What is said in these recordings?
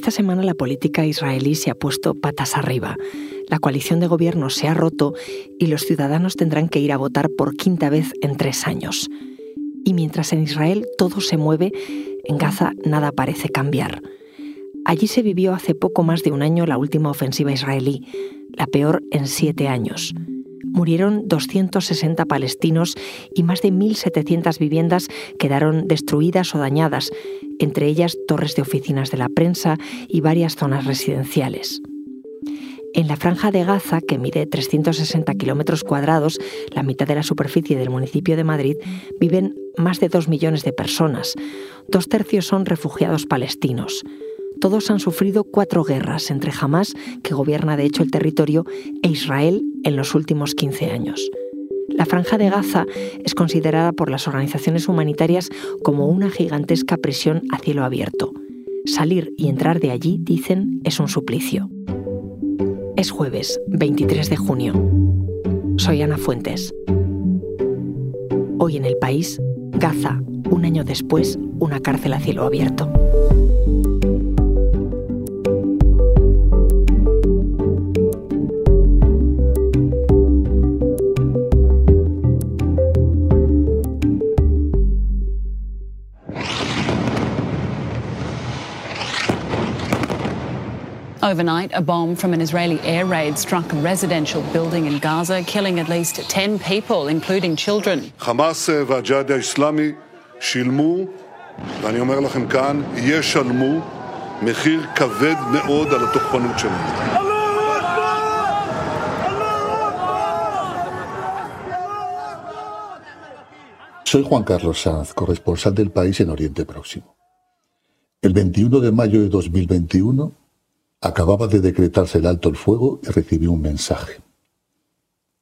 Esta semana la política israelí se ha puesto patas arriba. La coalición de gobierno se ha roto y los ciudadanos tendrán que ir a votar por quinta vez en tres años. Y mientras en Israel todo se mueve, en Gaza nada parece cambiar. Allí se vivió hace poco más de un año la última ofensiva israelí, la peor en siete años. Murieron 260 palestinos y más de 1.700 viviendas quedaron destruidas o dañadas, entre ellas torres de oficinas de la prensa y varias zonas residenciales. En la franja de Gaza, que mide 360 kilómetros cuadrados, la mitad de la superficie del municipio de Madrid, viven más de dos millones de personas. Dos tercios son refugiados palestinos. Todos han sufrido cuatro guerras entre Hamas, que gobierna de hecho el territorio, e Israel en los últimos 15 años. La franja de Gaza es considerada por las organizaciones humanitarias como una gigantesca prisión a cielo abierto. Salir y entrar de allí, dicen, es un suplicio. Es jueves, 23 de junio. Soy Ana Fuentes. Hoy en el país, Gaza, un año después, una cárcel a cielo abierto. Overnight, a bomb from an Israeli air raid struck a residential building in Gaza, killing at least 10 people, including children. חמאס והג'יהאד האסלאמי שילמו, ואני אומר לכם כאן, ישלמו מחיר כבד מאוד על התוקפנות שלהם. Soy Juan Carlos Sanz, corresponsal del país en Oriente Próximo. El 21 de mayo de 2021 Acababa de decretarse el alto el fuego y recibí un mensaje.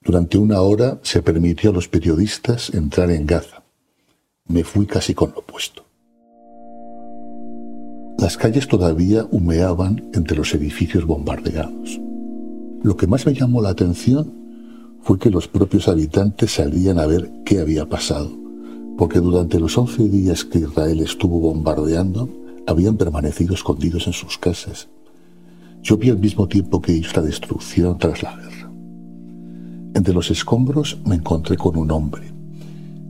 Durante una hora se permitió a los periodistas entrar en Gaza. Me fui casi con lo puesto. Las calles todavía humeaban entre los edificios bombardeados. Lo que más me llamó la atención fue que los propios habitantes salían a ver qué había pasado, porque durante los 11 días que Israel estuvo bombardeando, habían permanecido escondidos en sus casas yo vi al mismo tiempo que hizo la destrucción tras la guerra. Entre los escombros me encontré con un hombre.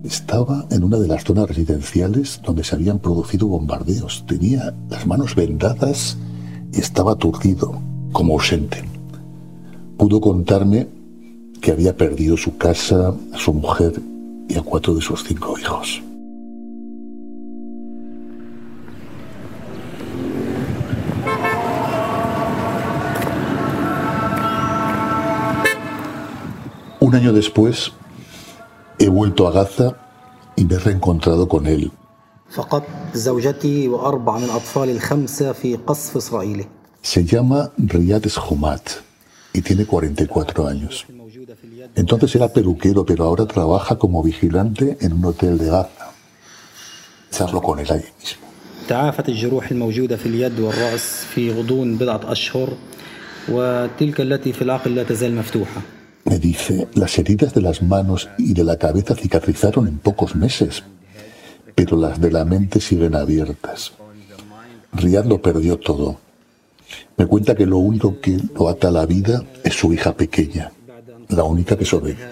Estaba en una de las zonas residenciales donde se habían producido bombardeos. Tenía las manos vendadas y estaba aturdido, como ausente. Pudo contarme que había perdido su casa, a su mujer y a cuatro de sus cinco hijos. Un año después he vuelto a Gaza y me he reencontrado con él. Se llama Riyad Eshumat y tiene 44 años. Entonces era peluquero, pero ahora trabaja como vigilante en un hotel de Gaza. Charlo con él ahí mismo. تعافت الجروح الموجودة في اليد والرأس في غضون بضعة أشهر وتلك التي في العقل لا تزال مفتوحة me dice, las heridas de las manos y de la cabeza cicatrizaron en pocos meses, pero las de la mente siguen abiertas. Riad lo perdió todo. Me cuenta que lo único que lo ata a la vida es su hija pequeña, la única que sobrevivió.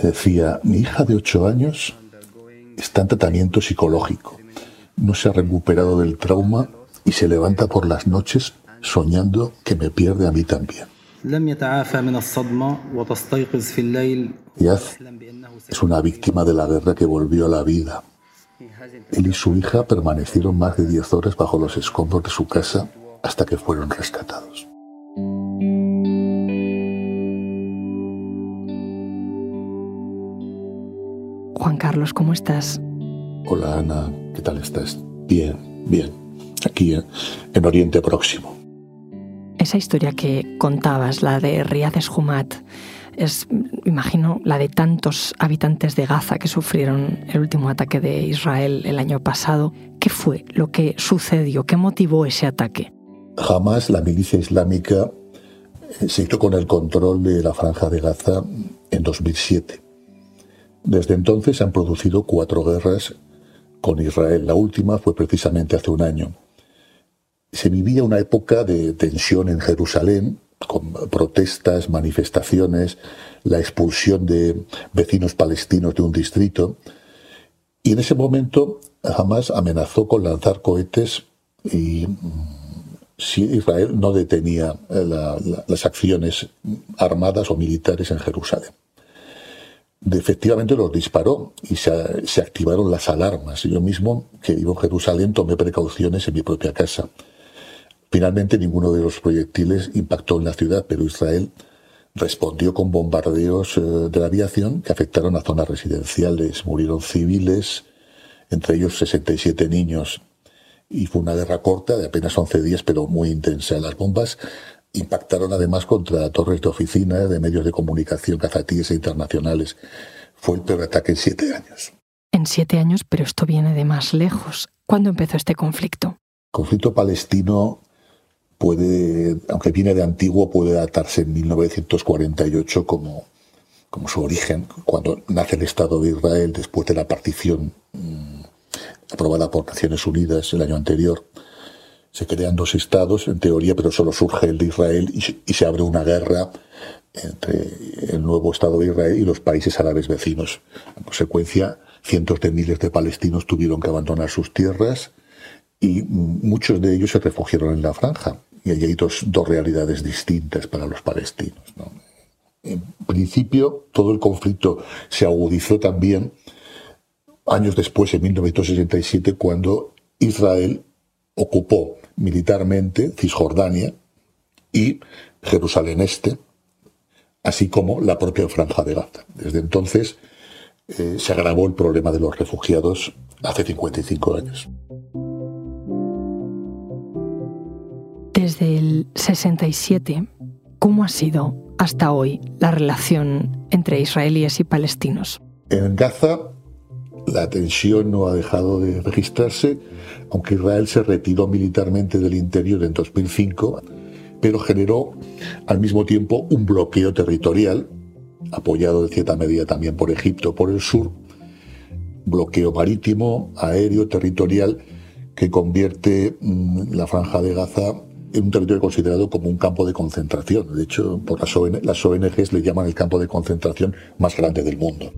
Decía, mi hija de ocho años está en tratamiento psicológico no se ha recuperado del trauma y se levanta por las noches soñando que me pierde a mí también. Yaz es una víctima de la guerra que volvió a la vida. Él y su hija permanecieron más de 10 horas bajo los escombros de su casa hasta que fueron rescatados. Juan Carlos, ¿cómo estás? Hola Ana, ¿qué tal estás? Bien, bien. Aquí en, Oriente Próximo. Esa historia que contabas, la de Riyad Eshumat, es, imagino, la de tantos habitantes de Gaza que sufrieron el último ataque de Israel el año pasado. ¿Qué fue lo que sucedió? ¿Qué motivó ese ataque? Jamás la milicia islámica eh, se hizo con el control de la franja de Gaza en 2007 Desde entonces se han producido cuatro guerras con Israel. La última fue precisamente hace un año. Se vivía una época de tensión en Jerusalén, con protestas, manifestaciones, la expulsión de vecinos palestinos de un distrito. Y en ese momento Hamas amenazó con lanzar cohetes y mm, si Israel no detenía las acciones armadas o militares en Jerusalén efectivamente los disparó y se, activaron las alarmas. Yo mismo, que vivo en Jerusalén, tomé precauciones en mi propia casa. Finalmente ninguno de los proyectiles impactó en la ciudad, pero Israel respondió con bombardeos eh, de la aviación que afectaron a zonas residenciales. Murieron civiles, entre ellos 67 niños. Y fue una guerra corta de apenas 11 días, pero muy intensa. Las bombas Impactaron además contra torres de oficina, de medios de comunicación cazatíes e internacionales. Fue el peor ataque en siete años. En siete años, pero esto viene de más lejos. ¿Cuándo empezó este conflicto? El conflicto palestino puede, aunque viene de antiguo, puede datarse en 1948 como, como su origen, cuando nace el Estado de Israel después de la partición mm, aprobada por Naciones Unidas el año anterior se crean dos estados, en teoría, pero solo surge el de Israel y, se abre una guerra entre el nuevo Estado de Israel y los países árabes vecinos. En consecuencia, cientos de miles de palestinos tuvieron que abandonar sus tierras y muchos de ellos se refugiaron en la franja. Y allí hay dos, realidades distintas para los palestinos. En principio, todo el conflicto se agudizó también años después, en 1967, cuando Israel ocupó militarmente Cisjordania y Jerusalén Este, así como la propia Franja de Gaza. Desde entonces eh, se agravó el problema de los refugiados hace 55 años. Desde el 67, ¿cómo ha sido hasta hoy la relación entre israelíes y palestinos? En Gaza la tensión no ha dejado de registrarse, aunque Israel se retiró militarmente del interior en 2005, pero generó al mismo tiempo un bloqueo territorial, apoyado en cierta medida también por Egipto por el sur, bloqueo marítimo, aéreo, territorial, que convierte mm, la franja de Gaza en un territorio considerado como un campo de concentración. De hecho, por las, las ONGs le llaman el campo de concentración más grande del mundo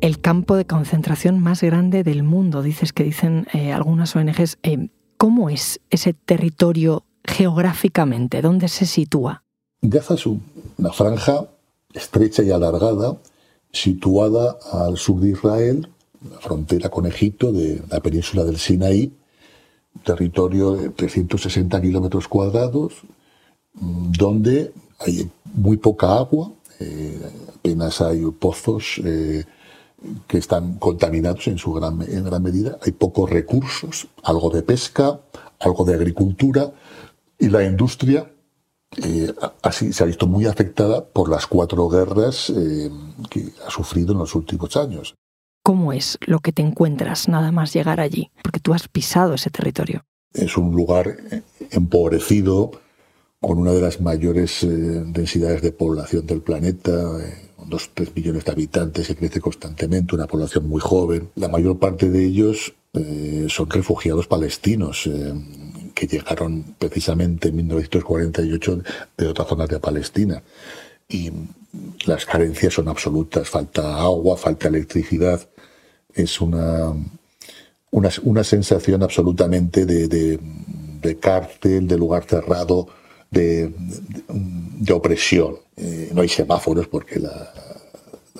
el campo de concentración más grande del mundo, dices que dicen eh, algunas ONGs. Eh, ¿Cómo es ese territorio geográficamente? ¿Dónde se sitúa? Gaza es una franja estrecha y alargada, situada al sur de Israel, la frontera con Egipto, de la península del Sinaí, territorio de 360 kilómetros cuadrados, mm, donde hay muy poca agua, eh, apenas hay pozos que están contaminados en su gran, en gran medida. Hay pocos recursos, algo de pesca, algo de agricultura y la industria eh, así se ha visto muy afectada por las cuatro guerras eh, que ha sufrido en los últimos años. ¿Cómo es lo que te encuentras nada más llegar allí? Porque tú has pisado ese territorio. Es un lugar empobrecido, con una de las mayores eh, densidades de población del planeta dos, tres millones de habitantes que crece constantemente, una población muy joven. La mayor parte de ellos eh, son refugiados palestinos eh, que llegaron precisamente en 1948 de otras zonas de Palestina. Y las carencias son absolutas, falta agua, falta electricidad. Es una, una, sensación absolutamente de, de cárcel, de lugar cerrado, de, de, opresión. Eh, no hay semáforos porque la,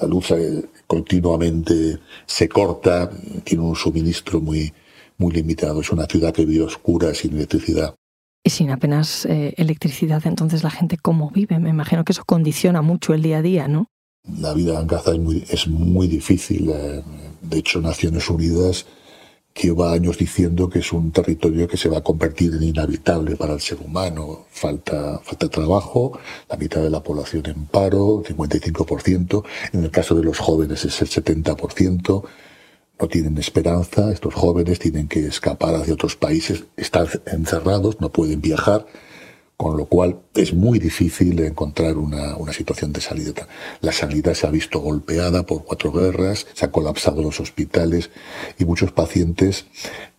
la luz eh, continuamente se corta, tiene un suministro muy, muy limitado. Es una ciudad que vive oscura, sin electricidad. Y sin apenas eh, electricidad, entonces la gente cómo vive. Me imagino que eso condiciona mucho el día a día, ¿no? La vida en Gaza es muy, es muy difícil. De hecho, Naciones Unidas lleva años diciendo que es un territorio que se va a convertir en inhabitable para el ser humano. Falta, falta trabajo, la mitad de la población en paro, 55%. En el caso de los jóvenes es el 70%. No tienen esperanza, estos jóvenes tienen que escapar hacia otros países, están encerrados, no pueden viajar, con lo cual es muy difícil encontrar una, situación de salida. La sanidad se ha visto golpeada por cuatro guerras, se han colapsado los hospitales y muchos pacientes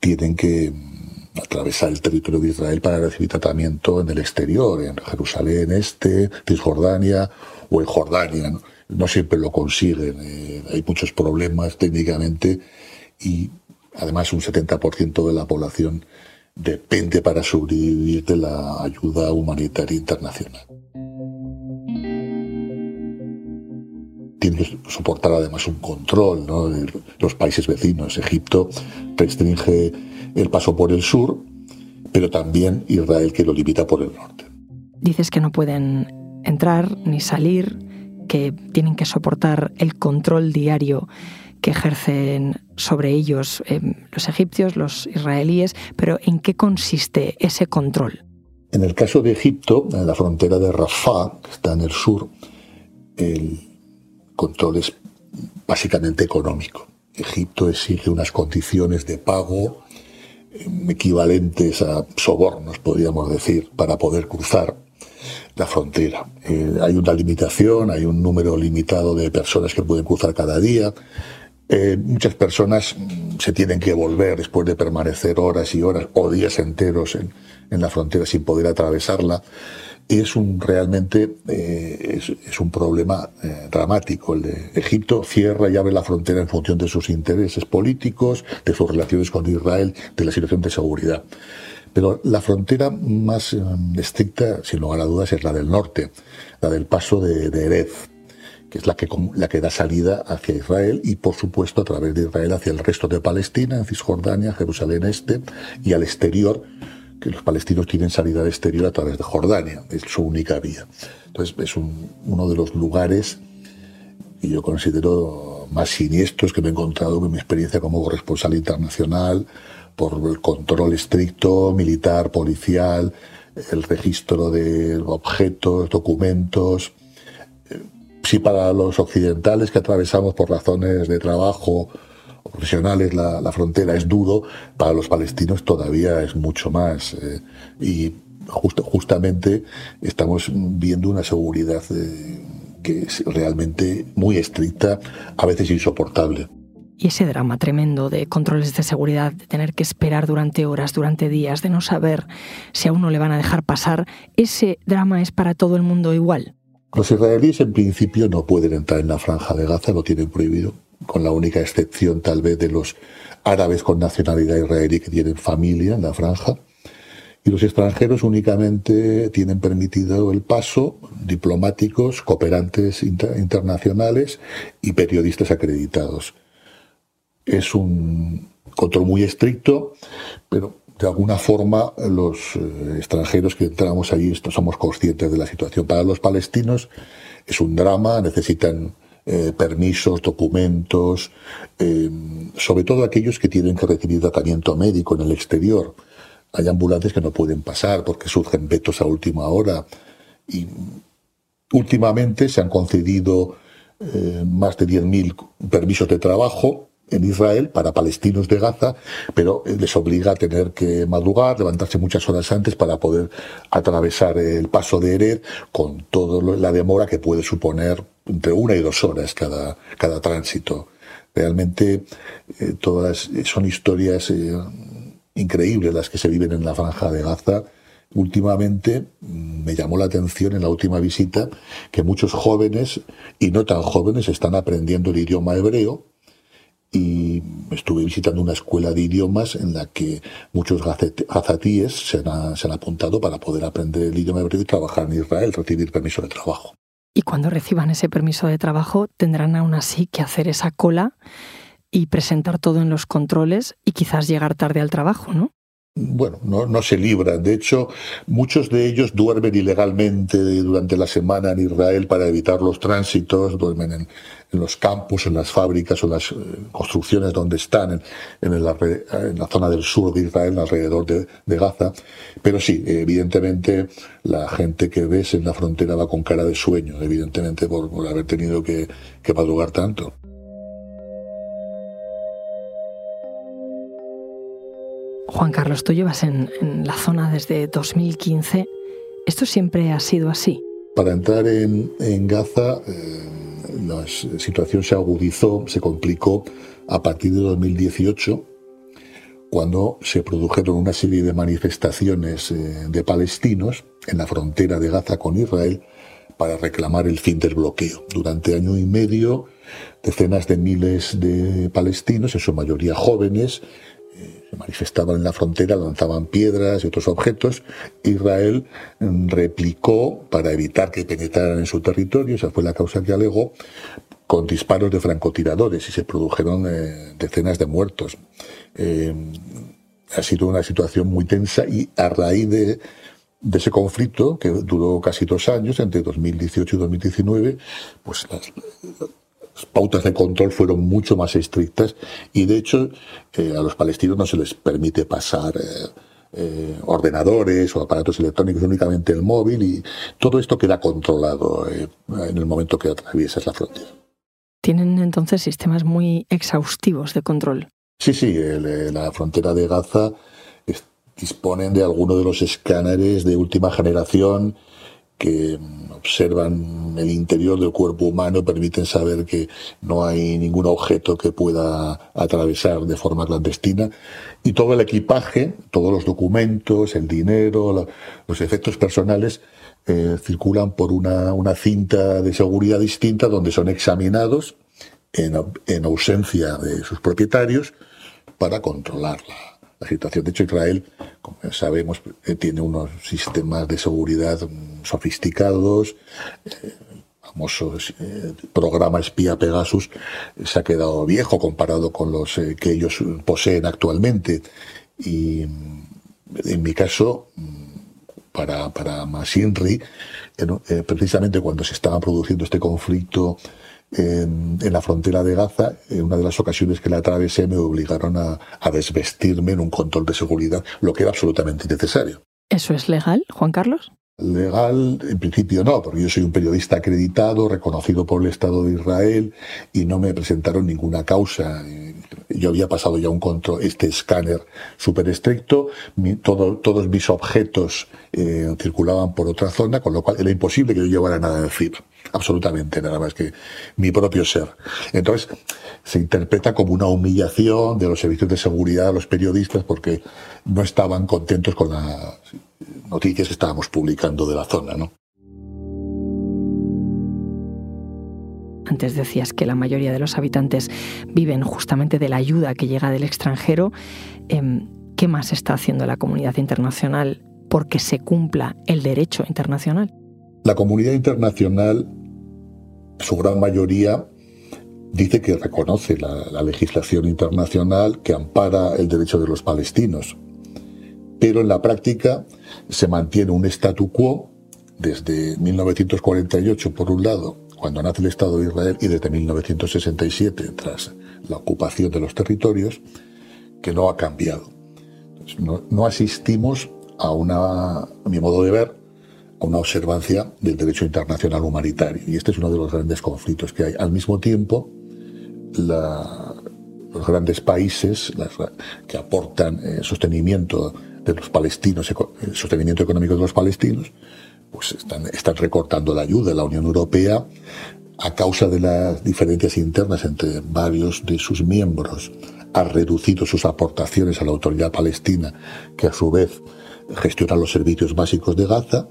tienen que mm, atravesar el territorio de Israel para recibir tratamiento en el exterior, en Jerusalén Este, Cisjordania o en Jordania. No, siempre lo consiguen, eh, hay muchos problemas técnicamente y además un 70% de la población depende para sobrevivir de la ayuda humanitaria internacional. Tiene que soportar además un control de los países vecinos. Egipto restringe el paso por el sur, pero también Israel que lo limita por el norte. Dices que no pueden entrar ni salir, que tienen que soportar el control diario que ejercen sobre ellos eh, los egipcios, los israelíes, pero ¿en qué consiste ese control? En el caso de Egipto, en la frontera de Rafah, que está en el sur, el control es básicamente económico. Egipto exige unas condiciones de pago eh, equivalentes a sobornos, podríamos decir, para poder cruzar la frontera. Eh, hay una limitación, hay un número limitado de personas que pueden cruzar cada día. Eh, muchas personas mm, se tienen que volver después de permanecer horas y horas o días enteros en, la frontera sin poder atravesarla. Es un realmente eh, es, un problema eh, dramático. Egipto cierra y abre la frontera en función de sus intereses políticos, de sus relaciones con Israel, de la situación de seguridad. Pero la frontera más estricta, sin lugar a dudas, es la del norte, la del paso de, de Erez, que es la que, la que da salida hacia Israel y, por supuesto, a través de Israel hacia el resto de Palestina, Cisjordania, Jerusalén Este y al exterior, que los palestinos tienen salida al exterior a través de Jordania, es su única vía. Entonces, es uno de los lugares que yo considero más siniestros que me he encontrado en mi experiencia como corresponsal internacional, por el control estricto, militar, policial, el registro de objetos, documentos, si para los occidentales que atravesamos por razones de trabajo o profesionales la, frontera es duro, para los palestinos todavía es mucho más. Eh, y justamente estamos viendo una seguridad eh, que es realmente muy estricta, a veces insoportable. Y ese drama tremendo de controles de seguridad, de tener que esperar durante horas, durante días, de no saber si a uno le van a dejar pasar, ese drama es para todo el mundo igual. Los israelíes en principio no pueden entrar en la franja de Gaza, lo tienen prohibido, con la única excepción tal vez de los árabes con nacionalidad israelí que tienen familia en la franja. Y los extranjeros únicamente tienen permitido el paso diplomáticos, cooperantes internacionales y periodistas acreditados. Es un control muy estricto, pero de alguna forma los eh, extranjeros que entramos allí somos conscientes de la situación. Para los palestinos es un drama, necesitan eh, permisos, documentos, eh, sobre todo aquellos que tienen que recibir tratamiento médico en el exterior. Hay ambulantes que no pueden pasar porque surgen vetos a última hora y últimamente se han concedido más de 10.000 permisos de trabajo en Israel para palestinos de Gaza, pero les obliga a tener que madrugar, levantarse muchas horas antes para poder atravesar el paso de Ered con toda la demora que puede suponer entre una y dos horas cada, cada tránsito. Realmente eh, todas son historias eh, increíbles las que se viven en la franja de Gaza. Últimamente mm, me llamó la atención en la última visita que muchos jóvenes y no tan jóvenes están aprendiendo el idioma hebreo y estuve visitando una escuela de idiomas en la que muchos gazatíes se han, se han apuntado para poder aprender el idioma hebreo y trabajar en Israel, recibir permiso de trabajo. Y cuando reciban ese permiso de trabajo tendrán aún así que hacer esa cola y presentar todo en los controles y quizás llegar tarde al trabajo, ¿no? Bueno, no, se libran. De hecho, muchos de ellos duermen ilegalmente durante la semana en Israel para evitar los tránsitos, duermen en, los campos, en las fábricas o las eh, construcciones donde están, en, la, zona del sur de Israel, alrededor de, Gaza. Pero sí, evidentemente la gente que ves en la frontera va con cara de sueño, evidentemente por, haber tenido que madrugar tanto. Juan Carlos, tú llevas en, la zona desde 2015. ¿Esto siempre ha sido así? Para entrar en, Gaza, eh, la situación se agudizó, se complicó a partir de 2018, cuando se produjeron una serie de manifestaciones eh, de palestinos en la frontera de Gaza con Israel para reclamar el fin del bloqueo. Durante año y medio, decenas de miles de palestinos, en su mayoría jóvenes, se manifestaban en la frontera, lanzaban piedras y otros objetos. Israel mm, replicó para evitar que penetraran en su territorio, esa fue la causa que alegó, con disparos de francotiradores y se produjeron eh, decenas de muertos. Eh, ha sido una situación muy tensa y a raíz de, ese conflicto, que duró casi dos años, entre 2018 y 2019, pues las, pautas de control fueron mucho más estrictas y de hecho eh, a los palestinos no se les permite pasar ordenadores o aparatos electrónicos, únicamente el móvil y todo esto queda controlado en el momento que atraviesas la frontera. Tienen entonces sistemas muy exhaustivos de control. Sí, sí, eh, la frontera de Gaza disponen de algunos de los escáneres de última generación que observan el interior del cuerpo humano, permiten saber que no hay ningún objeto que pueda atravesar de forma clandestina. Y todo el equipaje, todos los documentos, el dinero, los efectos personales, eh, circulan por una, cinta de seguridad distinta donde son examinados en, ausencia de sus propietarios para controlar la, situación. De hecho, Israel, como sabemos, eh, tiene unos sistemas de seguridad sofisticados. Eh, famoso programa espía Pegasus se ha quedado viejo comparado con los que ellos poseen actualmente. Y mm, en mi caso, mm, para, para Masinri, eh, precisamente cuando se estaba produciendo este conflicto en, la frontera de Gaza, en una de las ocasiones que la atravesé me obligaron a, a desvestirme en un control de seguridad, lo que era absolutamente necesario. ¿Eso es legal, Juan Carlos? Legal, en principio no, porque yo soy un periodista acreditado, reconocido por el Estado de Israel, y no me presentaron ninguna causa. Yo había pasado ya un control, este escáner súper estricto, todos mis objetos eh, circulaban por otra zona, con lo cual era imposible que yo llevara nada encima, absolutamente nada más que mi propio ser. Entonces, se interpreta como una humillación de los servicios de seguridad a los periodistas porque no estaban contentos con la noticias que estábamos publicando de la zona, ¿no? Antes decías que la mayoría de los habitantes viven justamente de la ayuda que llega del extranjero. Em, ¿Qué más está haciendo la comunidad internacional porque se cumpla el derecho internacional? La comunidad internacional, su gran mayoría, dice que reconoce la legislación internacional que ampara el derecho de los palestinos pero en la práctica se mantiene un statu quo desde 1948, por un lado, cuando nace el Estado de Israel, y desde 1967, tras la ocupación de los territorios, que no ha cambiado. no, asistimos a una, a mi modo de ver, a una observancia del derecho internacional humanitario. Y este es uno de los grandes conflictos que hay. Al mismo tiempo, los grandes países que aportan eh, sostenimiento de los palestinos, el sostenimiento económico de los palestinos, pues están, están recortando la ayuda. La Unión Europea, a causa de las diferencias internas entre varios de sus miembros, ha reducido sus aportaciones a la autoridad palestina, que a su vez gestiona los servicios básicos de Gaza.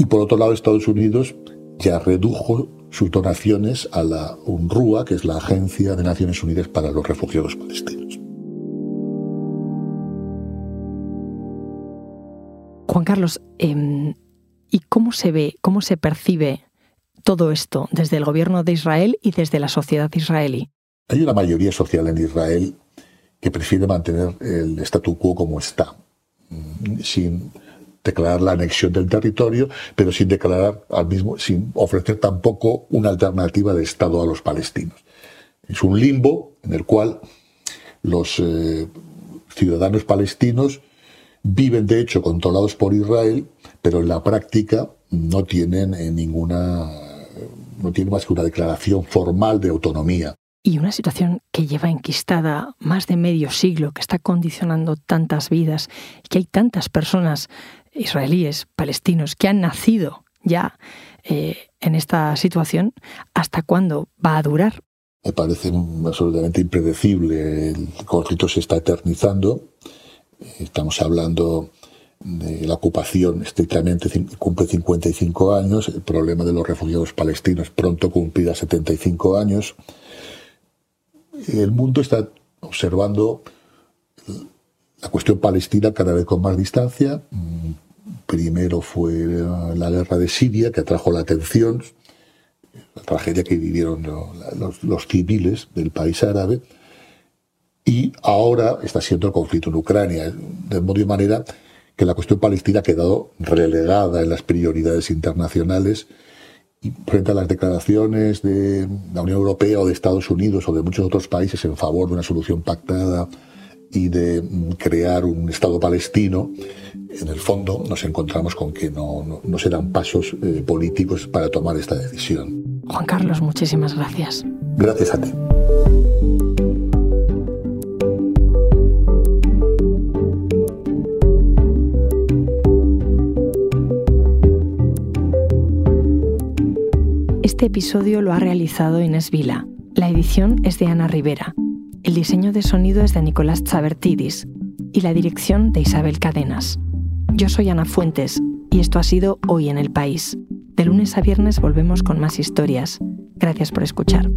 Y por otro lado, Estados Unidos ya redujo sus donaciones a la UNRWA, que es la Agencia de Naciones Unidas para los Refugiados Palestinos. Juan Carlos, em, ¿y cómo se ve, cómo se percibe todo esto desde el gobierno de Israel y desde la sociedad israelí? Hay una mayoría social en Israel que prefiere mantener el statu quo como está, mm, sin declarar la anexión del territorio, pero sin declarar al mismo, sin ofrecer tampoco una alternativa de Estado a los palestinos. Es un limbo en el cual los eh, ciudadanos palestinos Viven, de hecho, controlados por Israel, pero en la práctica no tienen eh, ninguna, no tienen más que una declaración formal de autonomía. Y una situación que lleva enquistada más de medio siglo, que está condicionando tantas vidas, que hay tantas personas israelíes, palestinos, que han nacido ya eh, en esta situación, ¿hasta cuándo va a durar? Me parece absolutamente impredecible. El conflicto se está eternizando. Estamos hablando de la ocupación estrictamente cumple 55 años, el problema de los refugiados palestinos pronto cumplirá 75 años. El mundo está observando la cuestión palestina cada vez con más distancia. Primero fue la guerra de Siria que atrajo la atención, la tragedia que vivieron los, civiles del país árabe. Y ahora está siendo el conflicto en Ucrania, de modo y manera que la cuestión palestina ha quedado relegada en las prioridades internacionales y frente a las declaraciones de la Unión Europea o de Estados Unidos o de muchos otros países en favor de una solución pactada y de crear un Estado palestino, en el fondo nos encontramos con que no, no, serán pasos eh, políticos para tomar esta decisión. Juan Carlos, muchísimas gracias. Gracias a ti. Este episodio lo ha realizado Inés Vila. La edición es de Ana Rivera. El diseño de sonido es de Nicolás Chabertidis y la dirección de Isabel Cadenas. Yo soy Ana Fuentes y esto ha sido Hoy en el País. De lunes a viernes volvemos con más historias. Gracias por escuchar.